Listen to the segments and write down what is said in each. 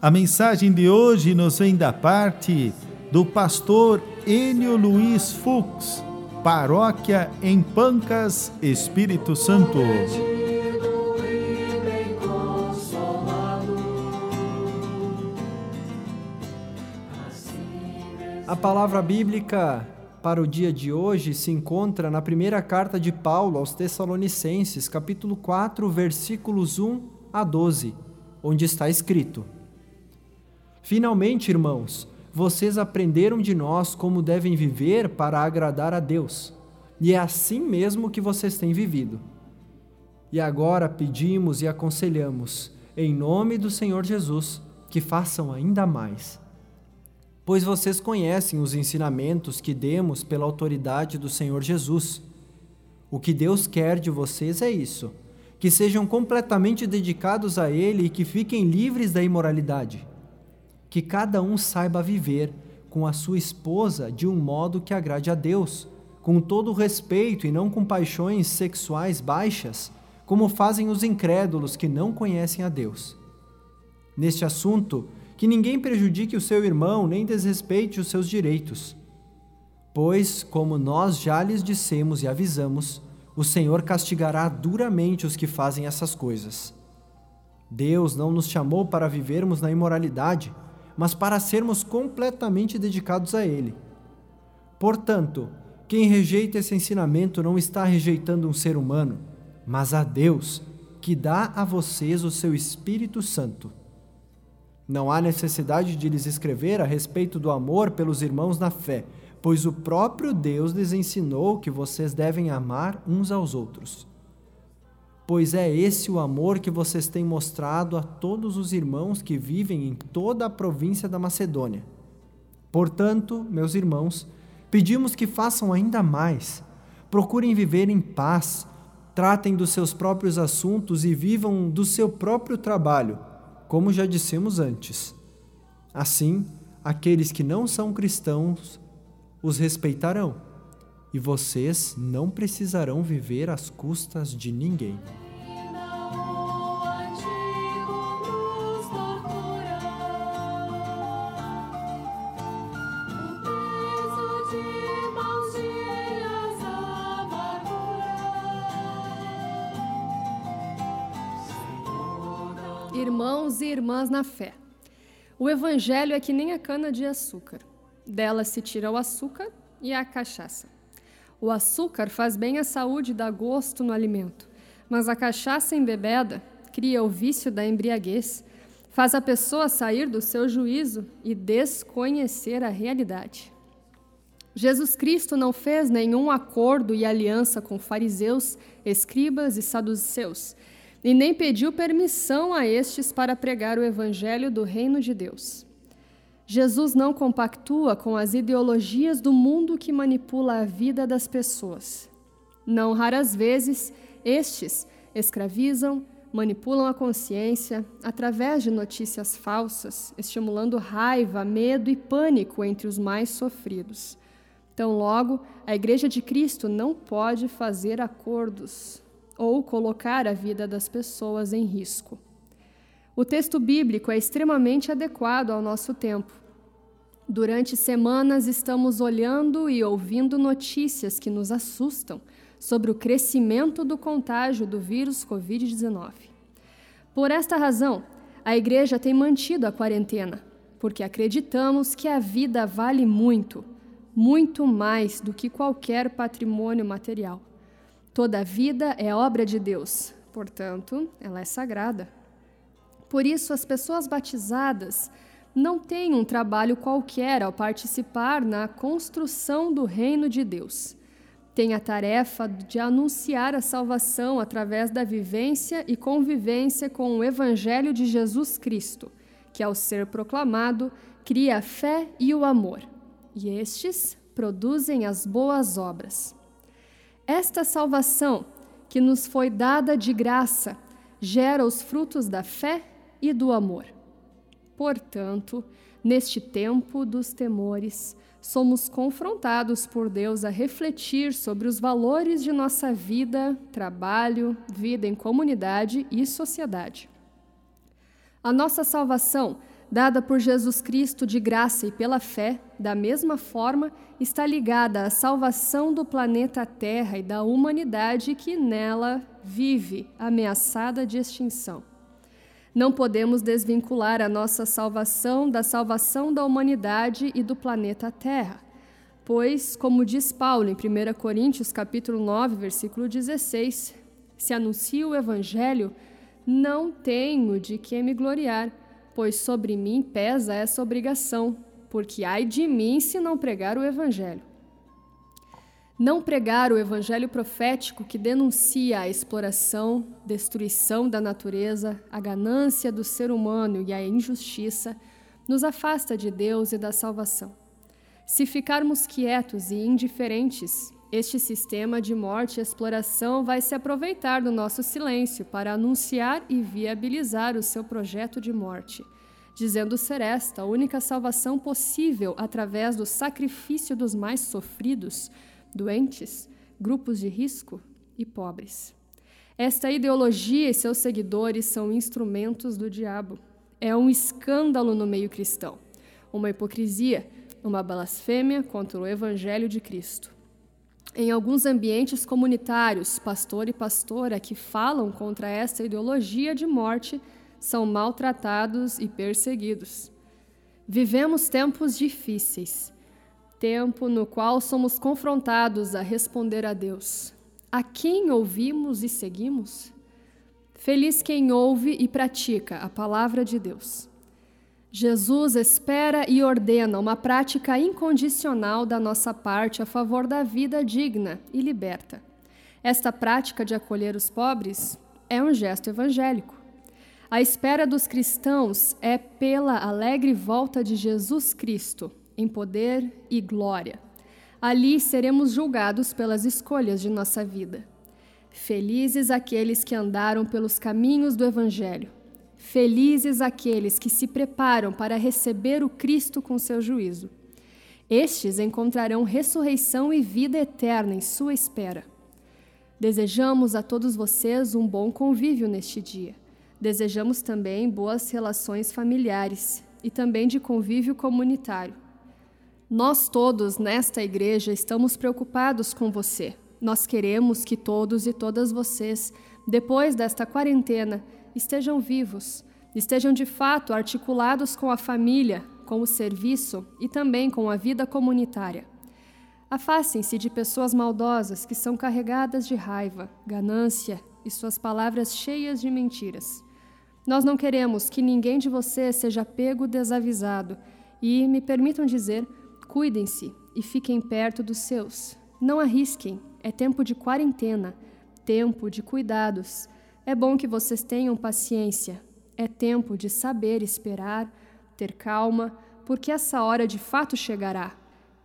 a mensagem de hoje nos vem da parte do pastor Enio Luiz Fux, paróquia em Pancas, Espírito Santo. A palavra bíblica para o dia de hoje se encontra na primeira carta de Paulo aos Tessalonicenses, capítulo 4, versículos 1 a 12, onde está escrito: Finalmente, irmãos, vocês aprenderam de nós como devem viver para agradar a Deus, e é assim mesmo que vocês têm vivido. E agora pedimos e aconselhamos, em nome do Senhor Jesus, que façam ainda mais. Pois vocês conhecem os ensinamentos que demos pela autoridade do Senhor Jesus. O que Deus quer de vocês é isso: que sejam completamente dedicados a Ele e que fiquem livres da imoralidade que cada um saiba viver com a sua esposa de um modo que agrade a Deus, com todo o respeito e não com paixões sexuais baixas, como fazem os incrédulos que não conhecem a Deus. Neste assunto, que ninguém prejudique o seu irmão nem desrespeite os seus direitos. Pois, como nós já lhes dissemos e avisamos, o Senhor castigará duramente os que fazem essas coisas. Deus não nos chamou para vivermos na imoralidade, mas para sermos completamente dedicados a Ele. Portanto, quem rejeita esse ensinamento não está rejeitando um ser humano, mas a Deus, que dá a vocês o seu Espírito Santo. Não há necessidade de lhes escrever a respeito do amor pelos irmãos na fé, pois o próprio Deus lhes ensinou que vocês devem amar uns aos outros pois é esse o amor que vocês têm mostrado a todos os irmãos que vivem em toda a província da Macedônia. Portanto, meus irmãos, pedimos que façam ainda mais. Procurem viver em paz, tratem dos seus próprios assuntos e vivam do seu próprio trabalho, como já dissemos antes. Assim, aqueles que não são cristãos os respeitarão e vocês não precisarão viver às custas de ninguém. Irmãos e irmãs na fé. O evangelho é que nem a cana de açúcar. Dela se tira o açúcar e a cachaça. O açúcar faz bem à saúde e dá gosto no alimento, mas a cachaça embebeda cria o vício da embriaguez, faz a pessoa sair do seu juízo e desconhecer a realidade. Jesus Cristo não fez nenhum acordo e aliança com fariseus, escribas e saduceus, e nem pediu permissão a estes para pregar o evangelho do reino de Deus. Jesus não compactua com as ideologias do mundo que manipula a vida das pessoas. Não raras vezes, estes escravizam, manipulam a consciência através de notícias falsas, estimulando raiva, medo e pânico entre os mais sofridos. Então, logo, a Igreja de Cristo não pode fazer acordos ou colocar a vida das pessoas em risco. O texto bíblico é extremamente adequado ao nosso tempo. Durante semanas estamos olhando e ouvindo notícias que nos assustam sobre o crescimento do contágio do vírus Covid-19. Por esta razão, a Igreja tem mantido a quarentena, porque acreditamos que a vida vale muito, muito mais do que qualquer patrimônio material. Toda vida é obra de Deus, portanto, ela é sagrada. Por isso, as pessoas batizadas não têm um trabalho qualquer ao participar na construção do reino de Deus. Têm a tarefa de anunciar a salvação através da vivência e convivência com o Evangelho de Jesus Cristo, que ao ser proclamado cria a fé e o amor, e estes produzem as boas obras. Esta salvação, que nos foi dada de graça, gera os frutos da fé e do amor. Portanto, neste tempo dos temores, somos confrontados por Deus a refletir sobre os valores de nossa vida, trabalho, vida em comunidade e sociedade. A nossa salvação dada por Jesus Cristo de graça e pela fé, da mesma forma, está ligada à salvação do planeta Terra e da humanidade que nela vive, ameaçada de extinção. Não podemos desvincular a nossa salvação da salvação da humanidade e do planeta Terra, pois, como diz Paulo em 1 Coríntios capítulo 9, versículo 16, se anuncio o evangelho, não tenho de que me gloriar pois sobre mim pesa essa obrigação, porque ai de mim se não pregar o Evangelho. Não pregar o Evangelho profético que denuncia a exploração, destruição da natureza, a ganância do ser humano e a injustiça, nos afasta de Deus e da salvação. Se ficarmos quietos e indiferentes, este sistema de morte e exploração vai se aproveitar do nosso silêncio para anunciar e viabilizar o seu projeto de morte, dizendo ser esta a única salvação possível através do sacrifício dos mais sofridos, doentes, grupos de risco e pobres. Esta ideologia e seus seguidores são instrumentos do diabo. É um escândalo no meio cristão, uma hipocrisia, uma blasfêmia contra o evangelho de Cristo. Em alguns ambientes comunitários, pastor e pastora que falam contra essa ideologia de morte são maltratados e perseguidos. Vivemos tempos difíceis, tempo no qual somos confrontados a responder a Deus: A quem ouvimos e seguimos? Feliz quem ouve e pratica a palavra de Deus. Jesus espera e ordena uma prática incondicional da nossa parte a favor da vida digna e liberta. Esta prática de acolher os pobres é um gesto evangélico. A espera dos cristãos é pela alegre volta de Jesus Cristo, em poder e glória. Ali seremos julgados pelas escolhas de nossa vida. Felizes aqueles que andaram pelos caminhos do Evangelho Felizes aqueles que se preparam para receber o Cristo com seu juízo. Estes encontrarão ressurreição e vida eterna em sua espera. Desejamos a todos vocês um bom convívio neste dia. Desejamos também boas relações familiares e também de convívio comunitário. Nós todos nesta igreja estamos preocupados com você. Nós queremos que todos e todas vocês, depois desta quarentena, estejam vivos, estejam de fato articulados com a família, com o serviço e também com a vida comunitária. Afastem-se de pessoas maldosas que são carregadas de raiva, ganância e suas palavras cheias de mentiras. Nós não queremos que ninguém de vocês seja pego desavisado e, me permitam dizer, cuidem-se e fiquem perto dos seus. Não arrisquem, é tempo de quarentena, tempo de cuidados. É bom que vocês tenham paciência. É tempo de saber esperar, ter calma, porque essa hora de fato chegará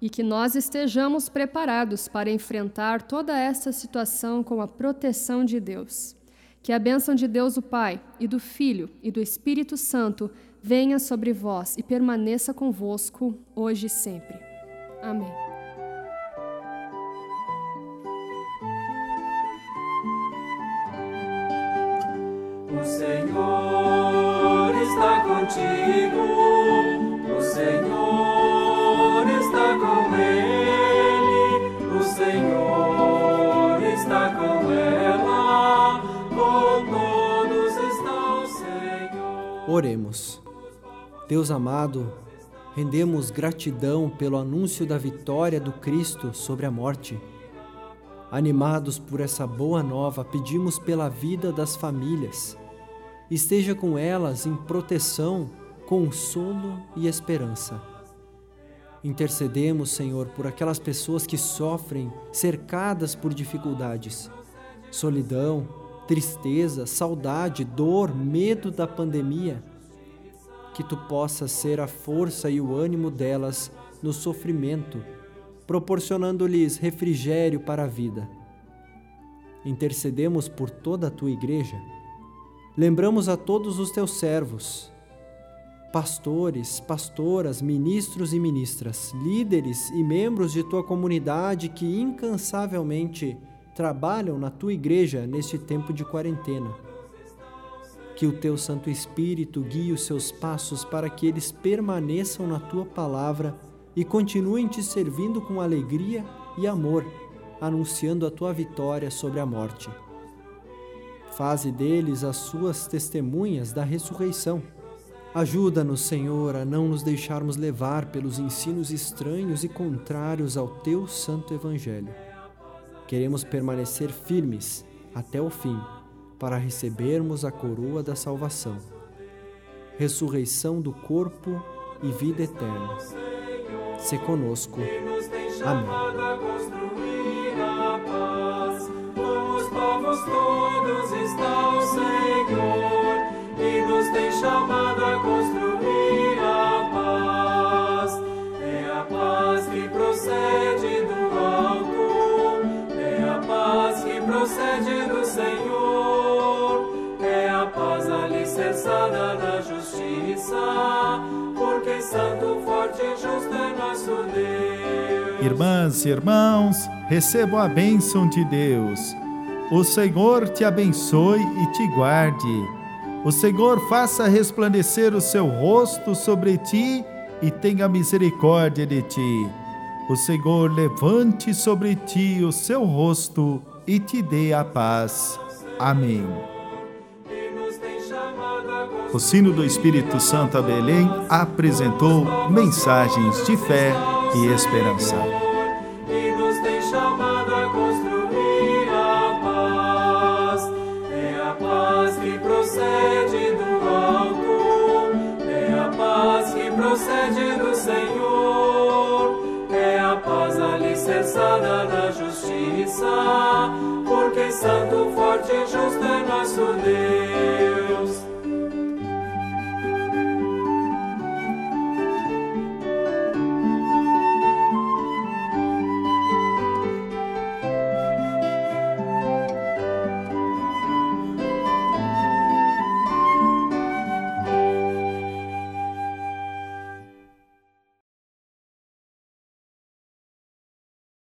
e que nós estejamos preparados para enfrentar toda essa situação com a proteção de Deus. Que a bênção de Deus, o Pai, e do Filho e do Espírito Santo venha sobre vós e permaneça convosco hoje e sempre. Amém. O Senhor está contigo, o Senhor está com ele, o Senhor está com ela, com todos está o Senhor. Oremos. Deus amado, rendemos gratidão pelo anúncio da vitória do Cristo sobre a morte. Animados por essa boa nova, pedimos pela vida das famílias esteja com elas em proteção, consolo e esperança. Intercedemos, Senhor, por aquelas pessoas que sofrem, cercadas por dificuldades, solidão, tristeza, saudade, dor, medo da pandemia. Que tu possas ser a força e o ânimo delas no sofrimento, proporcionando-lhes refrigério para a vida. Intercedemos por toda a tua igreja. Lembramos a todos os teus servos, pastores, pastoras, ministros e ministras, líderes e membros de tua comunidade que incansavelmente trabalham na tua igreja neste tempo de quarentena. Que o teu Santo Espírito guie os seus passos para que eles permaneçam na tua palavra e continuem te servindo com alegria e amor, anunciando a tua vitória sobre a morte. Faze deles as suas testemunhas da ressurreição. Ajuda-nos, Senhor, a não nos deixarmos levar pelos ensinos estranhos e contrários ao teu santo Evangelho. Queremos permanecer firmes até o fim para recebermos a coroa da salvação, ressurreição do corpo e vida eterna se conosco. Amém. todos está o Senhor e nos tem chamado a construir Irmãs e irmãos, recebam a bênção de Deus. O Senhor te abençoe e te guarde. O Senhor faça resplandecer o seu rosto sobre ti e tenha misericórdia de ti. O Senhor levante sobre ti o seu rosto e te dê a paz. Amém. O sino do Espírito Santo a Belém apresentou mensagens de fé e esperança. E nos tem chamado a construir a paz. É a paz que procede do alto, é a paz que procede do Senhor, é a paz alicerçada na justiça, porque santo, forte e justo é nosso Deus.